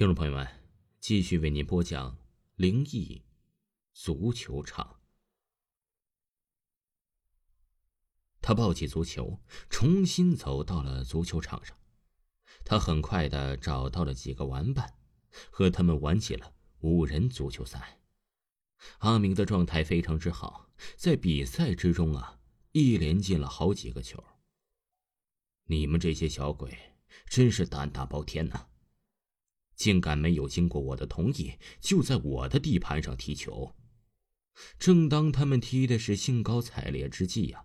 听众朋友们，继续为您播讲灵异足球场。他抱起足球，重新走到了足球场上。他很快的找到了几个玩伴，和他们玩起了五人足球赛。阿明的状态非常之好，在比赛之中啊，一连进了好几个球。你们这些小鬼，真是胆大包天呐！竟敢没有经过我的同意，就在我的地盘上踢球。正当他们踢的是兴高采烈之际呀，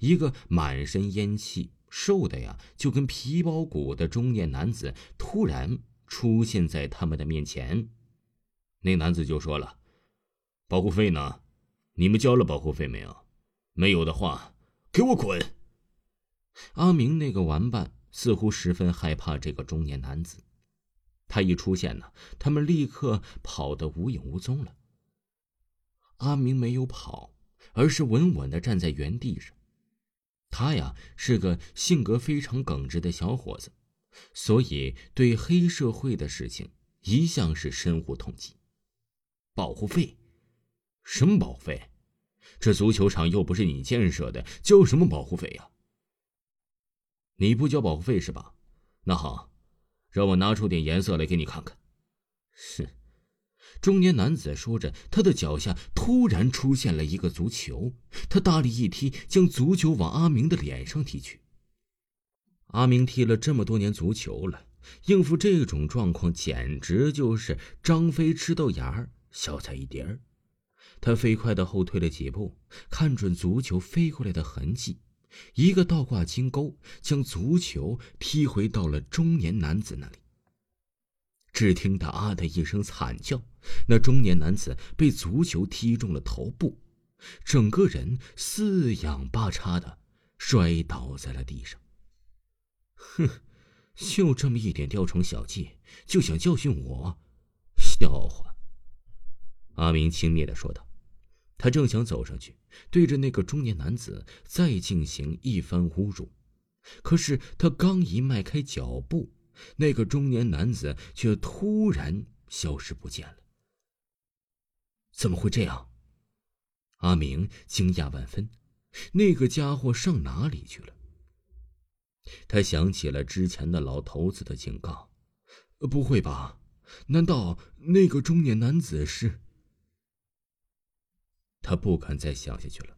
一个满身烟气、瘦的呀就跟皮包骨的中年男子突然出现在他们的面前。那男子就说了：“保护费呢？你们交了保护费没有？没有的话，给我滚！”阿明那个玩伴似乎十分害怕这个中年男子。他一出现呢，他们立刻跑得无影无踪了。阿明没有跑，而是稳稳的站在原地上。他呀是个性格非常耿直的小伙子，所以对黑社会的事情一向是深恶痛疾。保护费？什么保护费？这足球场又不是你建设的，交什么保护费呀？你不交保护费是吧？那好。让我拿出点颜色来给你看看。是，中年男子说着，他的脚下突然出现了一个足球，他大力一踢，将足球往阿明的脸上踢去。阿明踢了这么多年足球了，应付这种状况简直就是张飞吃豆芽小菜一碟儿。他飞快的后退了几步，看准足球飞过来的痕迹。一个倒挂金钩，将足球踢回到了中年男子那里。只听得“啊”的一声惨叫，那中年男子被足球踢中了头部，整个人四仰八叉的摔倒在了地上。哼，就这么一点雕虫小技，就想教训我？笑话！阿明轻蔑的说道。他正想走上去，对着那个中年男子再进行一番侮辱，可是他刚一迈开脚步，那个中年男子却突然消失不见了。怎么会这样？阿明惊讶万分，那个家伙上哪里去了？他想起了之前的老头子的警告，不会吧？难道那个中年男子是？他不敢再想下去了，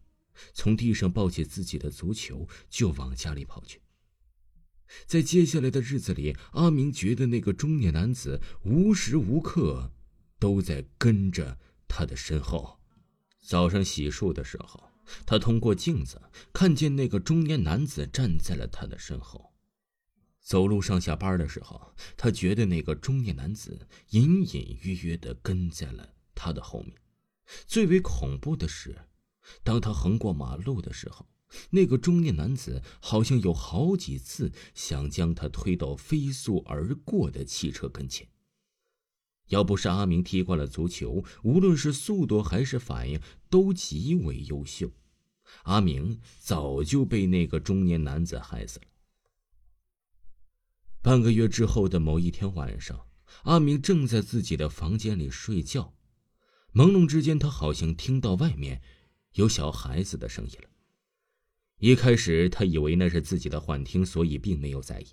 从地上抱起自己的足球就往家里跑去。在接下来的日子里，阿明觉得那个中年男子无时无刻都在跟着他的身后。早上洗漱的时候，他通过镜子看见那个中年男子站在了他的身后。走路上下班的时候，他觉得那个中年男子隐隐约约的跟在了他的后面。最为恐怖的是，当他横过马路的时候，那个中年男子好像有好几次想将他推到飞速而过的汽车跟前。要不是阿明踢惯了足球，无论是速度还是反应都极为优秀，阿明早就被那个中年男子害死了。半个月之后的某一天晚上，阿明正在自己的房间里睡觉。朦胧之间，他好像听到外面有小孩子的声音了。一开始，他以为那是自己的幻听，所以并没有在意。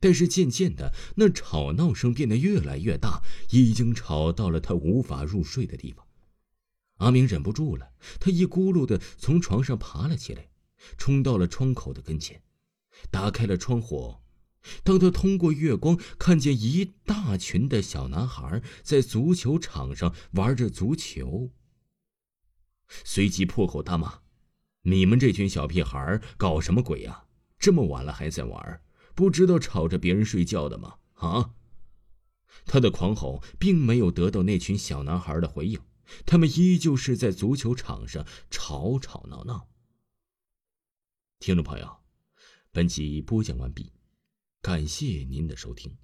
但是渐渐的，那吵闹声变得越来越大，已经吵到了他无法入睡的地方。阿明忍不住了，他一咕噜的从床上爬了起来，冲到了窗口的跟前，打开了窗户。当他通过月光看见一大群的小男孩在足球场上玩着足球，随即破口大骂：“你们这群小屁孩搞什么鬼呀？这么晚了还在玩，不知道吵着别人睡觉的吗？”啊！他的狂吼并没有得到那群小男孩的回应，他们依旧是在足球场上吵吵闹闹。听众朋友，本集播讲完毕。感谢您的收听。